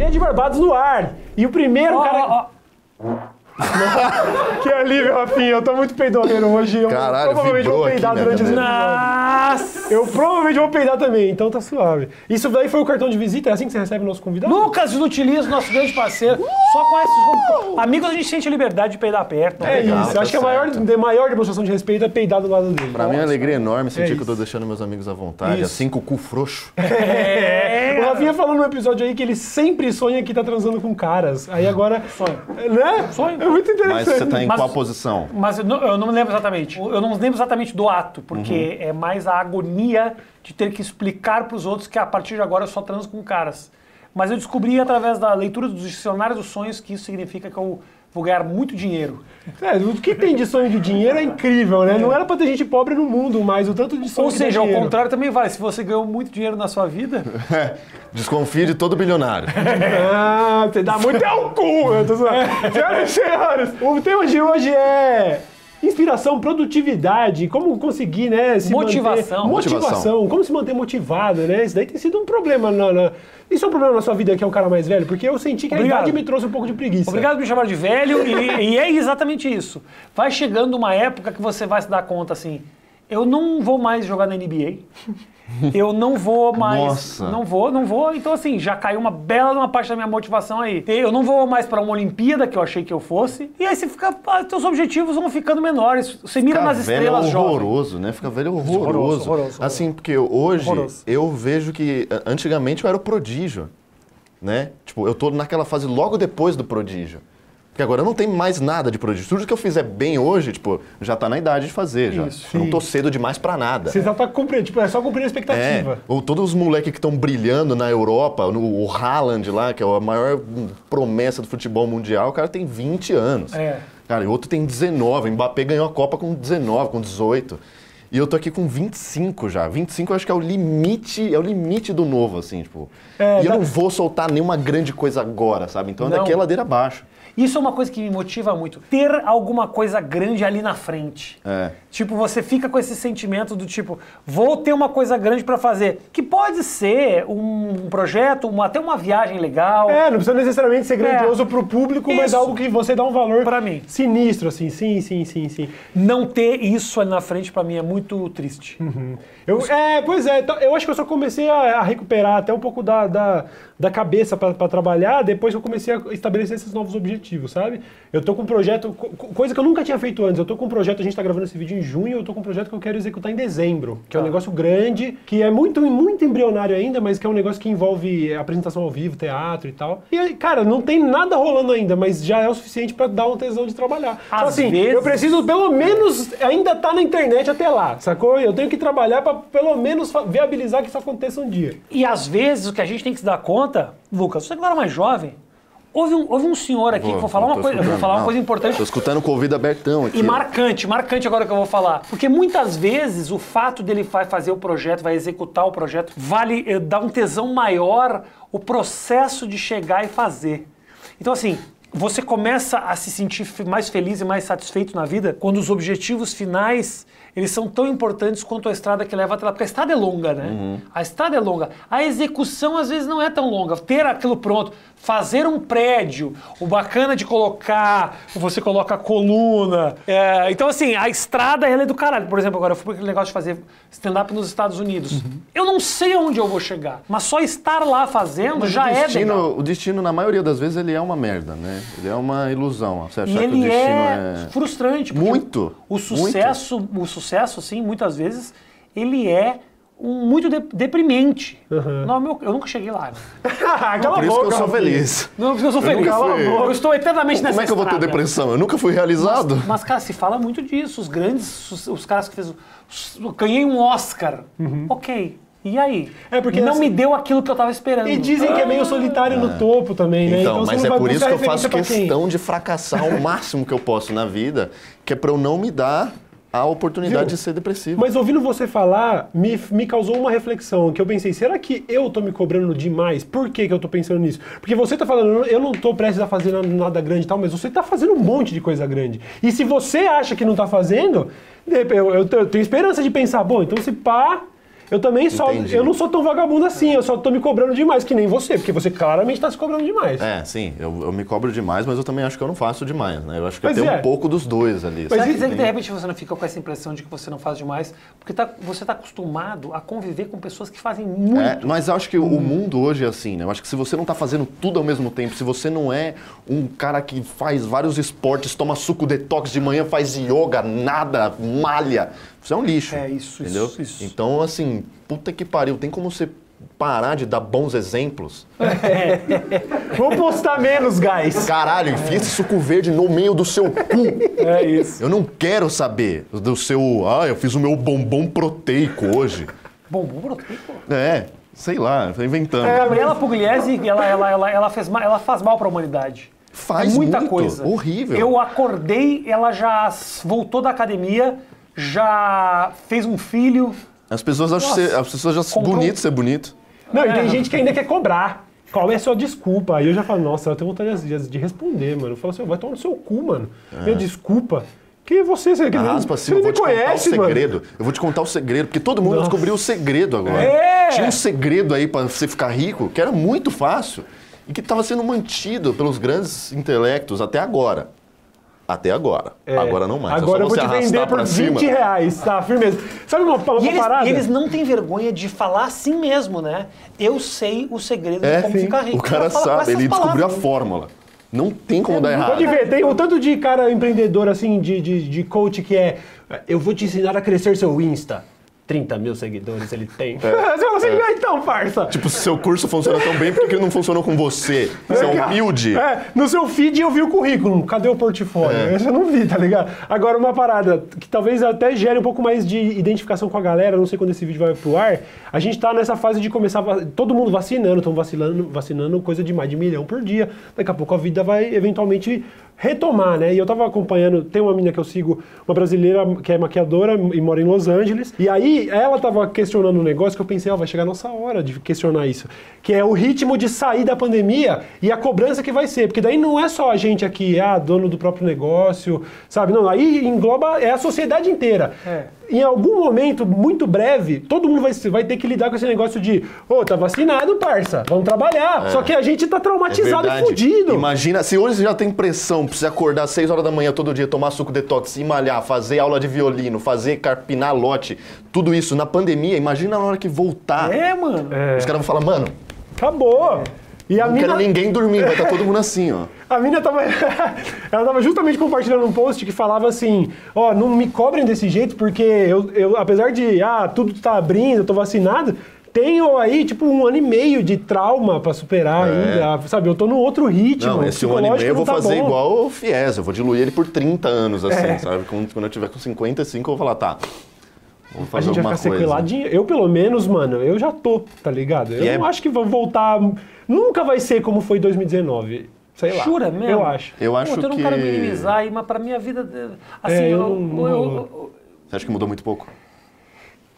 Ilha de Barbados no ar. E o primeiro Ó, cara. ó, Que alívio, Rafinha. Eu tô muito peidorreiro hoje. Eu Caralho, provavelmente vou vibrou aqui, peidar né, durante esse velho? episódio. Nossa! Eu provavelmente vou peidar também, então tá suave. Isso daí foi o cartão de visita? É assim que você recebe o nosso convidado? Lucas Inutilizo, nosso grande parceiro. Só com esses amigos a gente sente a liberdade de peidar perto. É Legal, isso. tá Acho que a maior, certo. de maior demonstração de respeito é peidar do lado dele. Pra mim é uma alegria enorme sentir É que eu tô deixando meus amigos à vontade, Isso. assim com o cu frouxo. É, O Rafinha falou no episódio aí que ele sempre sonha que tá transando com caras. Aí agora. Sonho. Né? Sonho. É muito interessante. Mas você tá em Mas- qual posição? Mas eu não, eu não me lembro exatamente. Eu não me lembro exatamente do ato, porque Uhum. é mais a agonia de ter que explicar para os outros que a partir de agora eu só transo com caras. Mas eu descobri através da leitura dos dicionários dos sonhos que isso significa que eu vou ganhar muito dinheiro. É, o que tem de sonho de dinheiro é incrível, né? Não era pra ter gente pobre no mundo, mas o tanto de sonho Ou seja, ao dinheiro. contrário também vale. Se você ganhou muito dinheiro na sua vida, Desconfie de todo bilionário. Ah, você dá muito é o cu! Zoando. Senhoras e senhores, o tema de hoje é inspiração, produtividade, como conseguir, né, se Motivação. manter... Motivação. Motivação. Como se manter motivado, né? Isso daí tem sido um problema na... na- Isso é um problema na sua vida que é o cara mais velho? Porque eu senti que Obrigado. a idade me trouxe um pouco de preguiça. Obrigado por me chamar de velho, e, e é exatamente isso. Vai chegando uma época que você vai se dar conta assim: eu não vou mais jogar na NBA. Eu não vou mais. Nossa. Não vou, não vou. Então, assim, já caiu uma bela uma parte da minha motivação aí. Eu não vou mais para uma Olimpíada, que eu achei que eu fosse. E aí você fica. ah, Teus objetivos vão ficando menores. Você mira Ficar nas velho estrelas jovens. horroroso, né? Ficar velho horroroso. Horroroso, horroroso. Assim, porque hoje Horroroso. eu vejo que antigamente eu era o prodígio, né? Tipo, eu tô naquela fase logo depois do prodígio. Porque agora eu não tenho mais nada de prodígio. Tudo que eu fizer bem hoje, tipo, já tá na idade de fazer, já. Isso. Eu não tô cedo demais pra nada. Você já tá cumprindo, tipo, é só cumprir a É, expectativa. ou todos os moleques que estão brilhando na Europa, no, o Haaland lá, que é a maior promessa do futebol mundial, o cara tem 20 anos. É. Cara, e outro tem 19. O Mbappé ganhou a Copa com 19, com 18. E eu tô aqui com 25 já. 25 eu acho que é o limite, é o limite do novo, assim, tipo. É, e eu dá- não vou soltar nenhuma grande coisa agora, sabe? Então Não. daqui é ladeira abaixo. Isso é uma coisa que me motiva muito. Ter alguma coisa grande ali na frente. É. Tipo, você fica com esse sentimento do tipo, vou ter uma coisa grande pra fazer. Que pode ser um projeto, uma- até uma viagem legal. É, não precisa necessariamente ser grandioso pro público, mas Isso. algo que você dá um valor Pra mim. sinistro, assim. Sim, sim, sim, sim. Não ter isso ali na frente pra mim é muito triste. Eu, é, pois é, então, eu acho que eu só comecei a, a recuperar até um pouco da, da, da cabeça para trabalhar depois que eu comecei a estabelecer esses novos objetivos, sabe? Eu tô com um projeto, co- co- coisa que eu nunca tinha feito antes, eu tô com um projeto, a gente tá gravando esse vídeo em junho, eu tô com um projeto que eu quero executar em dezembro, que é um Tá. negócio grande, que é muito, muito embrionário ainda, mas que é um negócio que envolve apresentação ao vivo, teatro e tal. E, aí, cara, não tem nada rolando ainda, mas já é o suficiente para dar um tesão de trabalhar. Às assim, vezes- eu preciso pelo menos ainda tá na internet até lá, sacou? Eu tenho que trabalhar para pelo menos viabilizar que isso aconteça um dia. E às vezes o que a gente tem que se dar conta, Lucas, você que era mais jovem, houve um, houve um senhor aqui que eu vou falar uma coisa, eu vou falar uma Não, coisa importante. Tô escutando com o ouvido abertão aqui. E marcante, marcante agora que eu vou falar. Porque muitas vezes o fato dele vai fazer o projeto, vai executar o projeto, vale eh, dar um tesão maior o processo de chegar e fazer. Então, assim, você começa a se sentir mais feliz e mais satisfeito na vida quando os objetivos finais eles são tão importantes quanto a estrada que leva até lá. Porque a estrada é longa, né? A estrada é longa. A execução, às vezes, não é tão longa. Ter aquilo pronto, fazer um prédio, o bacana de colocar, você coloca a coluna. É, então, assim, a estrada ela é do caralho. Por exemplo, agora eu fui para aquele negócio de fazer stand-up nos Estados Unidos. Eu não sei aonde eu vou chegar, mas só estar lá fazendo Mas já o é destino, legal. o destino, na maioria das vezes, ele é uma merda, né? Ele é uma ilusão. Você achar E que o ele destino é, é... frustrante. Muito, O sucesso, o sucesso, assim, muitas vezes, ele é um, muito de- deprimente. Não, meu, eu nunca cheguei lá. Né? Cala Por isso que eu boca, sou feliz. Não, porque eu sou Eu feliz. nunca fui. Eu estou eternamente nessa Como é que eu vou ter depressão? Eu nunca fui realizado. Mas, cara, se fala muito disso. Os grandes, os, os caras que fez. Eu ganhei um Oscar. Ok. E aí? É, porque não essa- me deu aquilo que eu tava esperando. E dizem que é meio solitário no topo também, né? Então, você mas não é vai por isso que eu faço questão de fracassar o máximo que eu posso na vida, que é pra eu não me dar a oportunidade Viu? de ser depressivo. Mas ouvindo você falar, me, me causou uma reflexão, que eu pensei, será que eu tô me cobrando demais? Por que, que eu tô pensando nisso? Porque você tá falando, eu não tô prestes a fazer nada, grande e tal, mas você tá fazendo um monte de coisa grande. E se você acha que não tá fazendo, eu, eu, eu tenho esperança de pensar, bom, então se pá, eu também só. Entendi. Eu não sou tão vagabundo assim, eu só tô me cobrando demais, que nem você, porque você claramente tá se cobrando demais. É, sim, eu, eu me cobro demais, mas eu também acho que eu não faço demais, né? Eu acho que Mas eu tenho é. um pouco dos dois ali. Mas sabe? que, de repente você não fica com essa impressão de que você não faz demais? Porque tá- você está acostumado a conviver com pessoas que fazem muito. É, mas eu acho que o mundo hoje é assim, né? Eu acho que se você não tá fazendo tudo ao mesmo tempo, se você não é um cara que faz vários esportes, toma suco detox de manhã, faz yoga, nada, malha, você é um lixo. É, isso, entendeu? isso, isso. Então, assim, puta que pariu, tem como você parar de dar bons exemplos? Vou postar menos, guys. Caralho, enfia esse suco verde no meio do seu cu. É isso. Eu não quero saber do seu. Ah, eu fiz o meu bombom proteico hoje. Bombom proteico. É, sei lá, tô inventando. Gabriela Pugliese, ela, ela, ela, ela, fez ela faz mal para a humanidade. Faz é muita muito, coisa. horrível. Eu acordei, ela já voltou da academia, já fez um filho. As pessoas acham Nossa. ser, as pessoas já Comprou- bonito ser bonito. Não, e É. tem gente que ainda quer cobrar. Qual é a sua desculpa? Aí eu já falo, nossa, eu tenho vontade de, de responder, mano. Eu falo assim, vai tomar no seu cu, mano. Minha desculpa. Que você, você, A raspa você assim, eu nem vou me te contar o conhece, mano. segredo. Eu vou te contar o segredo, porque todo mundo Nossa. descobriu o segredo agora. É. Tinha um segredo aí pra você ficar rico, que era muito fácil e que estava sendo mantido pelos grandes intelectos até agora. Até agora. É. Agora não mais. Agora é eu só vou você te vender arrastar por pra 20 cima. reais, tá? Firmeza. Sabe uma, uma E eles, parada? e eles não têm vergonha de falar assim mesmo, né? Eu sei o segredo É, de como sim. ficar rico. O cara sabe, ele descobriu a palavras. fórmula. Não tem como dar errado. Pode ver, tem um tanto de cara empreendedor, assim, de, de, de coach que é eu vou te ensinar a crescer seu Insta. 30 mil seguidores ele tem. Você fala assim, "Ah, então, parça. Tipo, se seu curso funciona tão bem, por que não funcionou com você? Você é humilde. É, no seu feed eu vi o currículo, cadê o portfólio? É. Esse eu não vi, tá ligado? Agora, uma parada que talvez até gere um pouco mais de identificação com a galera, não sei quando esse vídeo vai pro ar. A gente tá nessa fase de começar, todo mundo vacinando, estão vacinando, vacinando coisa de mais de milhão por dia. Daqui a pouco a vida vai eventualmente retomar, né? E eu tava acompanhando, tem uma menina que eu sigo, uma brasileira que é maquiadora e mora em Los Angeles. E aí ela tava questionando um negócio que eu pensei, ó, vai chegar a nossa hora de questionar isso. Que é o ritmo de sair da pandemia e a cobrança que vai ser. Porque daí não é só a gente aqui, ah, dono do próprio negócio, sabe? Não, aí engloba, é a sociedade inteira. É. Em algum momento, muito breve, todo mundo vai, vai ter que lidar com esse negócio de, ô, tá vacinado, parça, vamos trabalhar. Só que a gente tá É traumatizado e verdade. fudido. Imagina, se hoje você já tem pressão, precisa acordar às 6 horas da manhã todo dia, tomar suco detox, ir malhar, fazer aula de violino, fazer carpinar lote, tudo isso na pandemia, imagina na hora que voltar. É, mano. Os caras vão falar, mano, Acabou. E a não mina, quero ninguém dormir, vai estar todo mundo assim, ó. a mina tava, ela tava justamente compartilhando um post que falava assim, ó, não me cobrem desse jeito porque eu, eu apesar de, ah, tudo tá abrindo, eu tô vacinado, tenho aí, tipo, um ano e meio de trauma pra superar É. ainda, sabe? Eu tô num outro ritmo. Não, esse um ano e meio eu vou tá fazer bom. igual o Fies, eu vou diluir ele por 30 anos, assim, É. sabe? Quando, quando eu tiver com 55, eu vou falar, tá, A fazer gente vai ficar coisa. sequeladinho. Eu, pelo menos, mano, eu já tô, tá ligado? Eu E é- não acho que vai voltar. Nunca vai ser como foi 2019. Sei lá. Jura mesmo? Eu acho. Eu acho Puta, eu não que... quero minimizar aí, mas pra minha vida. Assim, É, eu eu, não- eu- eu- Você acha que mudou muito pouco?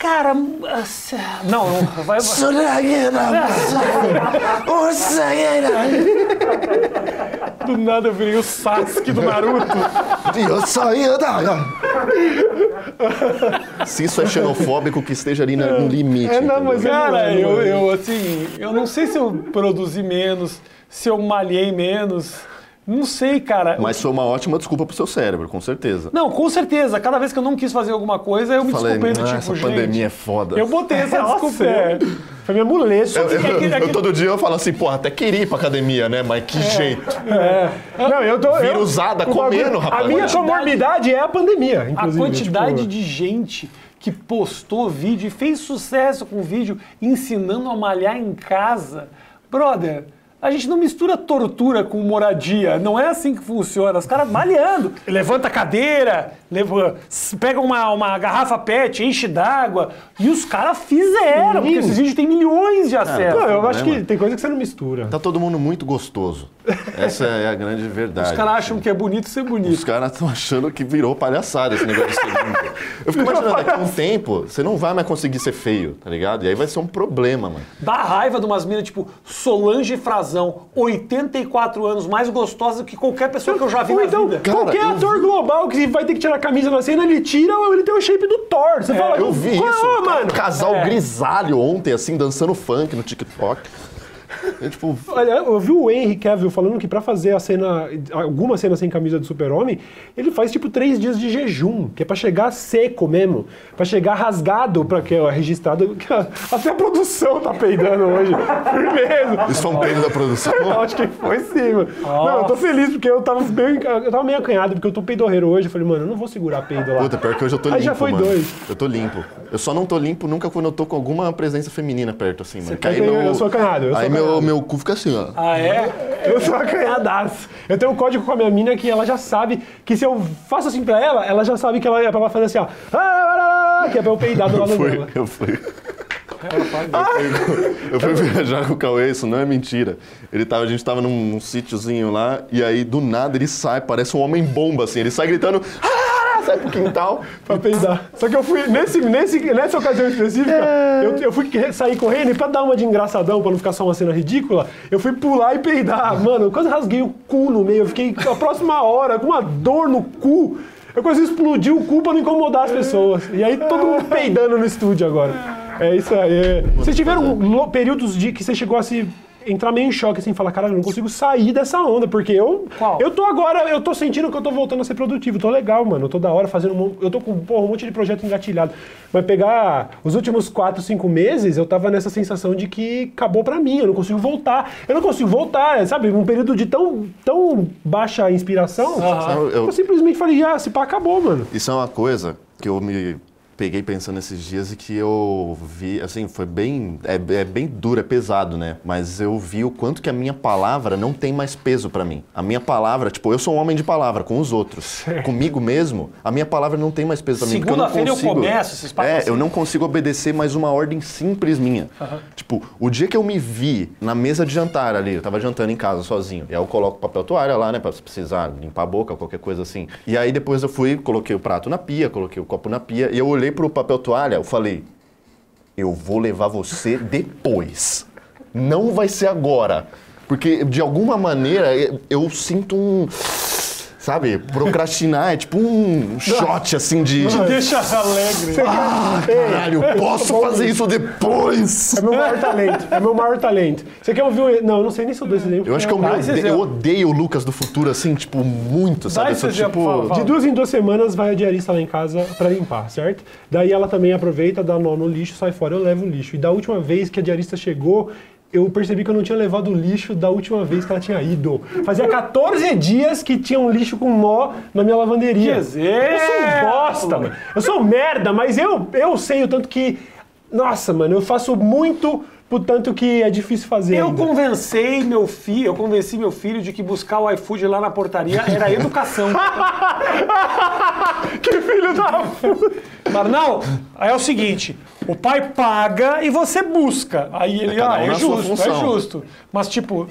Cara, assim, não, não, vai. Do nada eu virei o Sasuke do Naruto. Eu saía da... Se isso é xenofóbico, que esteja ali no limite. É, não, mas é- Cara, eu, não. eu, assim, eu não sei se eu produzi menos, se eu malhei menos. Não sei, cara. Mas foi uma ótima desculpa pro seu cérebro, com certeza. Não, com certeza. Cada vez que eu não quis fazer alguma coisa, eu me Falei, desculpei do "Ah, tipo, essa gente. pandemia é foda. Eu botei essa desculpa. é. Foi minha muleta. Eu, eu- é é eu que- todo dia eu falo assim, porra, até queria ir pra academia, né? Mas que jeito. Não, eu tô. eu- Virusada comendo, rapaz. A minha comorbidade é a pandemia, A inclusive. quantidade tipo, de gente que postou vídeo e fez sucesso com vídeo ensinando a malhar em casa. Brother, a gente não mistura tortura com moradia. Não é assim que funciona. Os caras malhando. Levanta a cadeira, leva, pega uma, uma garrafa pet, enche d'água. E os caras fizeram, porque esses vídeos têm milhões de acessos. Não, eu acho que tem coisa que você não mistura. Tá todo mundo muito gostoso. Essa é a grande verdade. Os caras acham que é bonito ser bonito. Os caras estão achando que virou palhaçada esse negócio de ser lindo. Eu fico imaginando, daqui a um tempo, você não vai mais conseguir ser feio, tá ligado? E aí vai ser um problema, mano. Dá raiva de umas minas tipo Solange Frazão razão. 84 anos, mais gostosa do que qualquer pessoa que eu já vi Ou na então, vida. Cara, qualquer ator vi- global que vai ter que tirar camisa na cena, ele tira ele tem o shape do Thor. Você fala, Eu vi "Qual, isso, um mano. casal É. grisalho ontem, assim, dançando funk no TikTok. Eu, tipo, Olha, eu vi o Henry Cavill falando que pra fazer a cena, alguma cena sem camisa do super-homem, ele faz tipo três dias de jejum, que é pra chegar seco mesmo, pra chegar rasgado, pra que é registrado, que a- até a produção tá peidando hoje, firmeza. isso foi um peido da produção. Eu acho que foi sim, mano. Não, eu tô feliz porque eu tava meio, eu tava meio acanhado, porque eu tô peidorreiro hoje. Eu falei, mano, eu não vou segurar peido lá. Puta, pior que hoje eu tô Aí limpo, já foi mano. dois. Eu tô limpo. Eu só não tô limpo nunca quando eu tô com alguma presença feminina perto, assim, mano. Que Eu tenho- eu sou acanhado, eu sou aí meu, meu cu fica assim, ó. Ah, é? Eu sou acanhadaço. Eu tenho um código com a minha mina que ela já sabe que se eu faço assim pra ela, ela já sabe que ela é pra ela fazer assim, ó. "Ah, que é pra eu peidar do lado Eu fui, eu fui. Eu fui viajar com o Cauê, isso não é mentira. Ele tava, a gente tava num, num sítiozinho lá, e aí do nada ele sai, parece um homem bomba, assim. Ele sai gritando, ah, sai pro quintal. Pra peidar. Só que eu fui, nesse, nesse, nessa ocasião específica, eu, eu fui sair correndo e pra dar uma de engraçadão, pra não ficar só uma cena ridícula, eu fui pular e peidar. Mano, eu quase rasguei o cu no meio. Eu fiquei a próxima hora com uma dor no cu. Eu quase explodi o cu pra não incomodar as pessoas. E aí todo mundo peidando no estúdio agora. É isso aí. Vocês tiveram períodos de que você chegou a se entrar meio em choque, assim, falar, caralho, eu não consigo sair dessa onda, porque eu. Qual? Eu tô agora, eu tô sentindo que eu tô voltando a ser produtivo, tô legal, mano. Eu tô da hora fazendo. um Eu tô com porra, um monte de projeto engatilhado. Mas pegar os últimos 4, 5 meses, eu tava nessa sensação de que acabou pra mim, eu não consigo voltar. Eu não consigo voltar, sabe? Um período de tão, tão baixa inspiração. Eu- Eu simplesmente falei, ah, se pá, acabou, mano. Isso é uma coisa que eu me peguei pensando esses dias e que eu vi, assim, foi bem, é, é bem duro, é pesado, né? Mas eu vi o quanto que a minha palavra não tem mais peso pra mim. A minha palavra, tipo, eu sou um homem de palavra com os outros. Comigo mesmo, a minha palavra não tem mais peso pra mim. eu Segunda-feira eu consigo- começo esses papos É, assim. eu não consigo obedecer mais uma ordem simples minha. Tipo, o dia que eu me vi na mesa de jantar ali, eu tava jantando em casa sozinho. E aí eu coloco papel toalha lá, né, pra precisar limpar a boca, qualquer coisa assim. E aí depois eu fui, coloquei o prato na pia, coloquei o copo na pia, e eu olhei pro papel toalha, eu falei: eu vou levar você depois. Não vai ser agora. Porque de alguma maneira eu sinto um. Sabe, procrastinar é tipo um shot assim de. Deixa alegre. Ah, caralho, eu posso fazer isso depois! É meu maior talento. É meu maior talento. Você quer ouvir um... Não, eu não sei nem se eu dou esse exemplo. Eu acho que eu, me odeio, eu odeio o Lucas do futuro, assim, tipo, muito, sabe? Esse exemplo, tipo. fala, fala. De duas em duas semanas vai a diarista lá em casa pra limpar, certo? Daí ela também aproveita, dá nó no lixo, sai fora, eu levo o lixo. E da última vez que a diarista chegou, eu percebi que eu não tinha levado o lixo da última vez que ela tinha ido. Fazia 14 dias que tinha um lixo com nó na minha lavanderia. Que Eu sou um bosta, mano. Eu sou merda, mas eu, eu sei o tanto que. Nossa, mano, eu faço muito pro tanto que é difícil fazer. Eu ainda. convencei meu filho, eu convenci meu filho de que buscar o iFood lá na portaria era educação. que filho da puta! Mas não, aí é o seguinte, o pai paga e você busca. Aí ele, É ah, é justo, é justo. Mas tipo,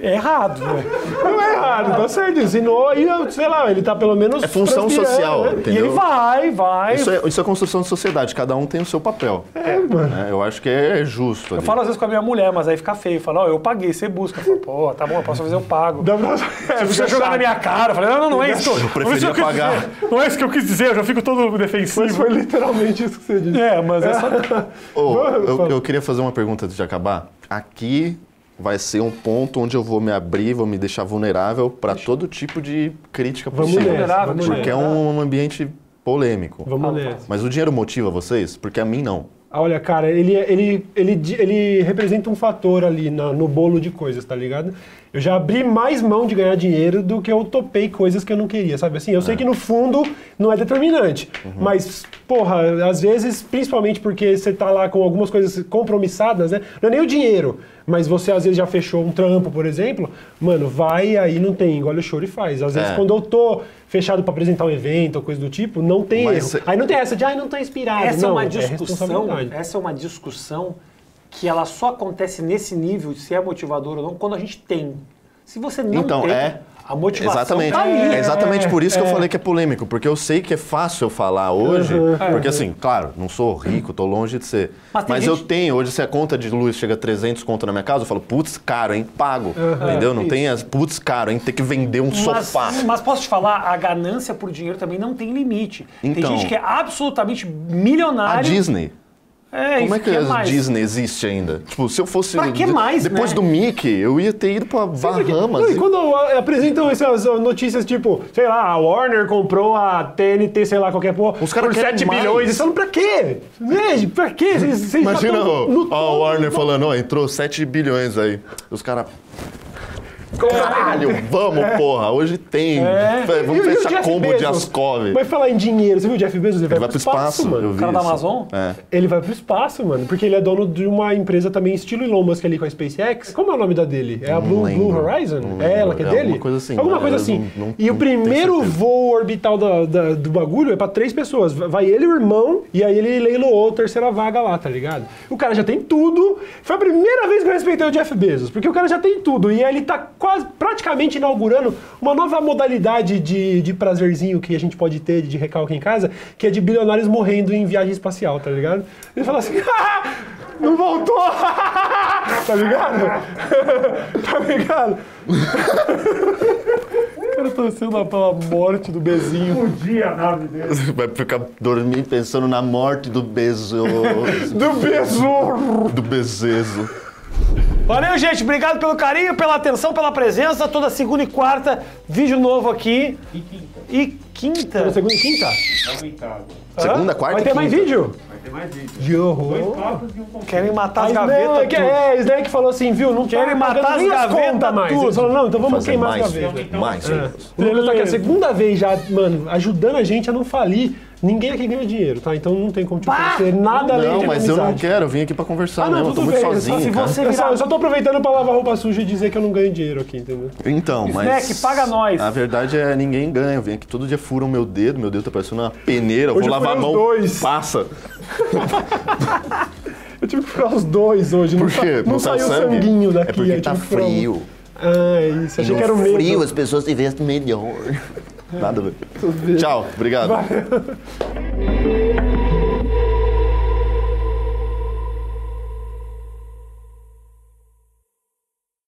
é, é errado, né? Não é errado, tá certo. Ensinou e, eu, sei lá, ele tá pelo menos. É função social, né? E entendeu? ele vai, vai. Isso é, isso é construção de sociedade, cada um tem o seu papel. É, mano. né? Eu acho que é justo. Eu ali. falo às vezes com a minha mulher, mas aí fica feio. Eu falo, ó, eu paguei, você busca. Eu falo, pô, tá bom, eu posso fazer, eu pago. Dá pra... É, Você jogar chato. na minha cara. Eu falei, não, não, não é isso eu, Eu é preferia isso eu pagar. dizer. Não é isso que eu quis dizer, eu já fico todo Mas defensivo. foi literalmente isso que você disse. É, mas é só... Ô, eu, Fala. eu queria fazer uma pergunta antes de acabar. Aqui vai ser um ponto onde eu vou me abrir, vou me deixar vulnerável para todo tipo de crítica Vamos possível. nessa, vulnerável, vamos Porque é um ambiente polêmico. Vamos nessa. Mas o dinheiro motiva vocês? Porque a mim não. Olha, cara, ele, ele, ele, ele representa um fator ali na- no bolo de coisas, tá ligado? Eu já abri mais mão de ganhar dinheiro do que eu topei coisas que eu não queria, sabe? Assim, eu sei que no fundo não é determinante, mas, porra, às vezes, principalmente porque você tá lá com algumas coisas compromissadas, né? Não é nem o dinheiro, mas você às vezes já fechou um trampo, por exemplo, mano, vai aí não tem, engole o choro e faz. Às vezes É. quando eu tô fechado pra apresentar um evento ou coisa do tipo, não tem Mas erro. cê- Aí não tem essa de, ai, não tô inspirado. Essa não, é uma discussão, responsabilidade. essa é uma discussão que ela só acontece nesse nível de se é motivador ou não quando a gente tem. Se você não então, tem, é. A motivação Exatamente. tá ali. É exatamente por isso que eu é. falei que é polêmico, porque eu sei que é fácil eu falar hoje, porque assim, claro, não sou rico, tô longe de ser. Mas Mas, tem eu gente- tenho, hoje se a conta de luz chega a 300 conto na minha casa, eu falo, putz, caro, hein, pago. Entendeu? Não isso. tem as, putz, caro, hein, ter que vender um Mas, sofá. mas posso te falar, a ganância por dinheiro também não tem limite. tem Então. gente que é absolutamente A milionário. Disney. É, Como é que a mais. Disney existe ainda? Tipo, se eu fosse. Pra que mais, Depois né? do Mickey, eu ia ter ido pra Bahamas. Não, e quando apresentam essas notícias tipo, sei lá, a Warner comprou a TNT, sei lá, qualquer porra, Os caras por querem 7 mais. bilhões. Eles falam, pra quê? Né? Pra quê? Vocês, Imagina ó, a. Warner falando, ó, entrou 7 bilhões aí. Os caras. Caralho, vamos, porra, hoje tem. É. Vamos E o- e o fechar Jeff combo de Bezos? Ascov. Vai falar em dinheiro, você viu o Jeff Bezos? Ele vai, Ele vai pro espaço, eu mano. vi cara da isso. Amazon? É. Ele vai pro espaço, mano, porque ele é dono de uma empresa também estilo Elon Musk ali com a SpaceX. Como é o nome da dele? É a Blue. Blue Horizon? É ela que é, É dele? alguma coisa assim, Alguma né? coisa assim. não- não- e o primeiro voo orbital da- da- do bagulho é pra três pessoas. Vai ele e o irmão, e aí ele leiloou a terceira vaga lá, tá ligado? O cara já tem tudo. Foi a primeira vez que eu respeitei o Jeff Bezos, porque o cara já tem tudo. E aí ele tá quase, praticamente inaugurando uma nova modalidade de, de prazerzinho que a gente pode ter de recalque em casa, que é de bilionários morrendo em viagem espacial, tá ligado? Ele fala assim, "Ah, não voltou! tá ligado? tá ligado? O cara torcendo pela morte do Bezinho. Podia a nave dele. Vai ficar dormindo pensando na morte do Bezos. Do Besouro! do Bezezo. Valeu, gente. Obrigado pelo carinho, pela atenção, pela presença. Toda segunda e quarta, vídeo novo aqui. E quinta. E quinta. Segunda e quinta? Segunda, Hã? quarta Vai e ter mais vídeo? Vai ter mais vídeo. Yo. Querem matar as gavetas. não, que- tudo. é, Snack falou assim, viu? Não Querem tá matar pagando as gavetas mais. tudo. Falou, não, então vamos queimar mais, as gavetas. mais vídeos. Ele tá aqui a segunda vez já, mano, ajudando a gente a não falir. Ninguém aqui ganha dinheiro, tá? Então não tem como te oferecer nada além Não, de mas eu não quero, eu vim aqui pra conversar Ah, não, mesmo, eu tô tudo muito bem. sozinho, se você- Eu só, eu só tô aproveitando pra lavar roupa suja e dizer que eu não ganho dinheiro aqui, entendeu? Então, mas... Snack, paga nós. A verdade é ninguém ganha. Eu venho aqui todo dia furam meu dedo, meu dedo tá parecendo uma peneira. Eu Hoje vou eu lavar a mão, dois. passa. Eu tive que furar os dois hoje. Por não quê? Não, tá saiu sangue? sanguinho daqui. É porque tá frio. Ah, é isso. Achei no que era o medo. frio as pessoas se vestem melhor. Nada ver. Tchau, obrigado. Vai.